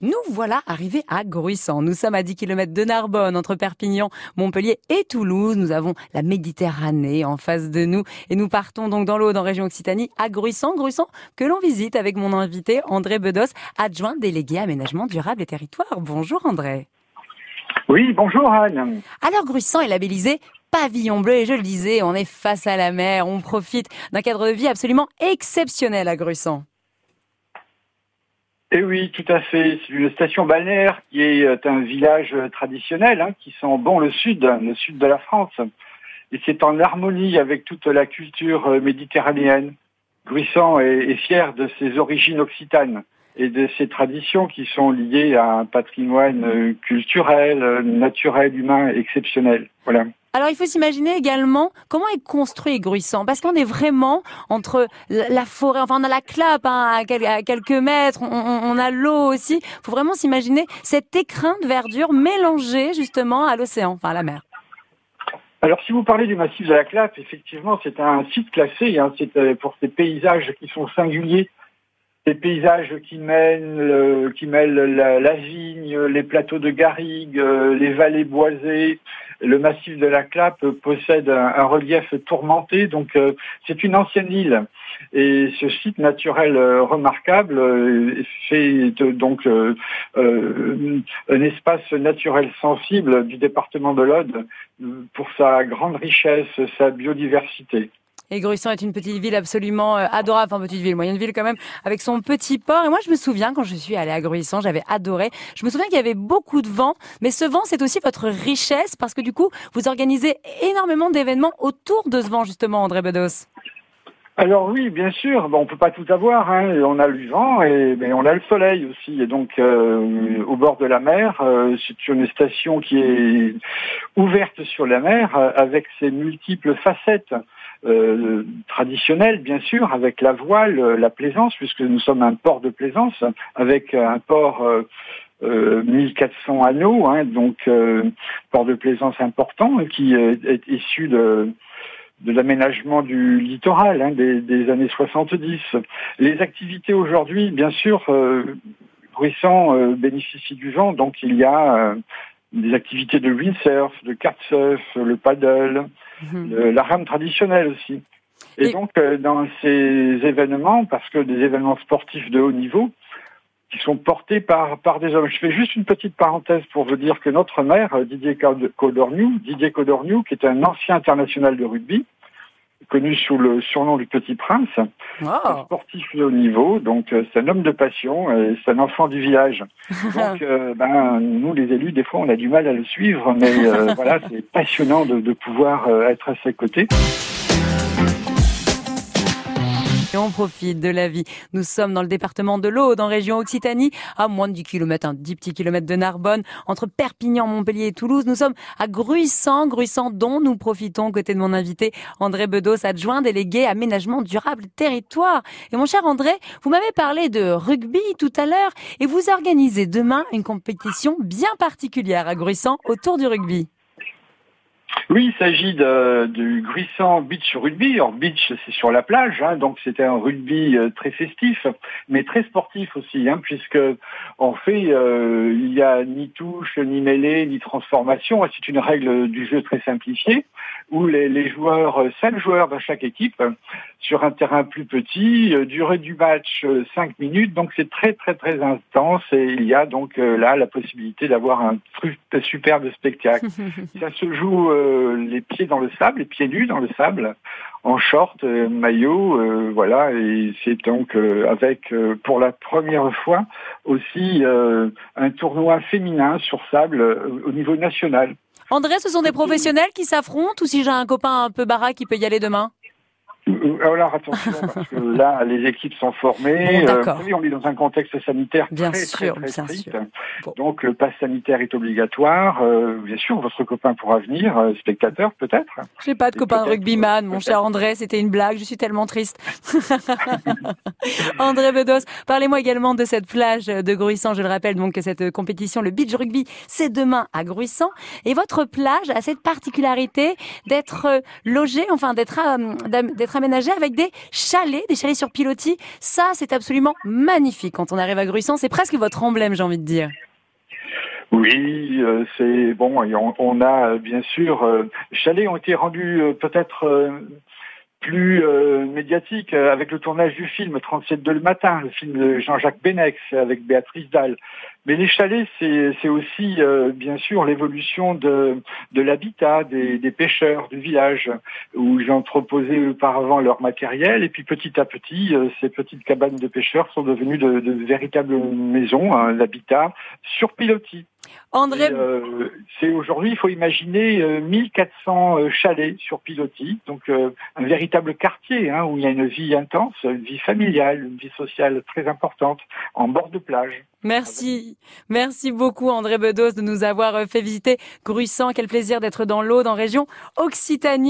Nous voilà arrivés à Gruissant. Nous sommes à 10 km de Narbonne, entre Perpignan, Montpellier et Toulouse. Nous avons la Méditerranée en face de nous et nous partons donc dans l'eau, dans région Occitanie, à Gruissant. Gruissant que l'on visite avec mon invité André Bedos, adjoint délégué aménagement durable et territoire. Bonjour André. Oui, bonjour Anne. Alors Gruissant est labellisé pavillon bleu et je le disais, on est face à la mer, on profite d'un cadre de vie absolument exceptionnel à Gruissant. Eh oui, tout à fait. C'est une station balnéaire qui est euh, un village euh, traditionnel, hein, qui sent bon le sud, le sud de la France. Et c'est en harmonie avec toute la culture euh, méditerranéenne. Gruissant est fier de ses origines occitanes et de ses traditions qui sont liées à un patrimoine culturel, naturel, humain exceptionnel. Voilà. Alors il faut s'imaginer également comment est construit Gruissant, parce qu'on est vraiment entre la forêt, enfin on a la clappe hein, à quelques mètres, on, a l'eau aussi. Il faut vraiment s'imaginer cet écrin de verdure mélangé justement à l'océan, enfin à la mer. Alors si vous parlez du massif de la Clappe, effectivement c'est un site classé, hein, c'est euh, pour ces paysages qui sont singuliers des paysages qui mènent, qui mêlent la, vigne, les plateaux de garrigues, euh, les vallées boisées. Le massif de la Clappe possède un, relief tourmenté, donc euh, c'est une ancienne île. Et ce site naturel euh, remarquable fait donc un espace naturel sensible du département de l'Aude pour sa grande richesse, sa biodiversité. Et Gruissant est une petite ville absolument euh, adorable, enfin petite ville, moyenne ville quand même, avec son petit port. Et moi, je me souviens quand je suis allée à Gruissant, j'avais adoré. Je me souviens qu'il y avait beaucoup de vent, mais ce vent, c'est aussi votre richesse parce que du coup, vous organisez énormément d'événements autour de ce vent justement, André Bedos. Alors oui, bien sûr. Bon, on peut pas tout avoir. Hein. On a le vent et mais on a le soleil aussi. Et donc euh, au bord de la mer, euh, c'est une station qui est ouverte sur la mer avec ses multiples facettes. Euh, traditionnelle, bien sûr, avec la voile, euh, la plaisance, puisque nous sommes un port de plaisance, avec un port euh, 1400 anneaux, hein, donc port de plaisance important, qui est issu de l'aménagement du littoral hein, des, années 70. Les activités aujourd'hui, bien sûr, euh, Bruissant bénéficie du vent, donc il y a des activités de windsurf, de kartsurf, le paddle, mhm. la rame traditionnelle aussi. Et, donc, euh, dans ces événements, parce que des événements sportifs de haut niveau, qui sont portés par, par des hommes. Je fais juste une petite parenthèse pour vous dire que notre maire, Didier Codorniou, Didier Codorniou, qui est un ancien international de rugby, connu sous le surnom du Petit Prince, un sportif de haut niveau, donc euh, c'est un homme de passion, et c'est un enfant du village. Donc, euh, ben, nous les élus, des fois, on a du mal à le suivre, mais euh, voilà, c'est passionnant de, de pouvoir être à ses côtés. Et on profite de la vie. Nous sommes dans le département de l'Aude, en région Occitanie, à moins de 10 km, hein, 10 petits kilomètres de Narbonne, entre Perpignan, Montpellier et Toulouse. Nous sommes à Gruissant, Gruissant dont nous profitons côté de mon invité André Bedos, adjoint délégué aménagement durable territoire. Et mon cher André, vous m'avez parlé de rugby tout à l'heure et vous organisez demain une compétition bien particulière à Gruissant autour du rugby. Oui, il s'agit du Gruissant Beach Rugby. Alors beach, c'est sur la plage, hein, donc c'était un rugby euh, très festif, mais très sportif aussi, hein, puisque en fait, euh, il n'y a ni touche, ni mêlée, ni transformation. C'est une règle du jeu très simplifiée, où les, les joueurs, euh, cinq joueurs dans chaque équipe, sur un terrain plus petit, durée du match cinq minutes, donc c'est très très très intense et il y a donc là la possibilité d'avoir un truc superbe spectacle. Ça se joue les pieds dans le sable, les pieds nus dans le sable, en short, euh, maillot, euh, voilà, et c'est donc euh, avec pour la première fois aussi un tournoi féminin sur sable au niveau national. André, ce sont des professionnels qui s'affrontent ou si j'ai un copain un peu baraque qui peut y aller demain? Alors attention, parce que là, les équipes sont formées. Bon, on est dans un contexte sanitaire bien très, sûr, très, très strict. Donc le pass sanitaire est obligatoire. bien sûr, votre copain pourra venir, spectateur peut-être. J'ai pas de copain de rugbyman, mon cher André, c'était une blague, je suis tellement triste. André Bedos, parlez-moi également de cette plage de Gruissant, je le rappelle donc que cette compétition, le beach rugby, c'est demain à Gruissant. Et votre plage a cette particularité d'être logée, enfin d'être d'être avec des chalets, des chalets sur pilotis. Ça, c'est absolument magnifique quand on arrive à Gruissant. C'est presque votre emblème, j'ai envie de dire. Oui, euh, c'est bon. On, a bien sûr, euh, chalets ont été rendus euh, peut-être plus médiatiques avec le tournage du film 37 de le matin, le film de Jean-Jacques Benex avec Béatrice Dalle. Mais les chalets, c'est aussi euh, bien sûr l'évolution de, de l'habitat des, des, pêcheurs du village, où ils ont proposé auparavant leur matériel, et puis petit à petit, euh, ces petites cabanes de pêcheurs sont devenues de, de véritables maisons, hein, l'habitat sur pilotis. André, euh, c'est aujourd'hui, il faut imaginer 1400 chalets sur pilotis, donc un véritable quartier hein, où il y a une vie intense, une vie familiale, une vie sociale très importante, en bord de plage. Merci. Merci beaucoup André Bedos de nous avoir fait visiter Gruissant. Quel plaisir d'être dans l'eau, dans région Occitanie.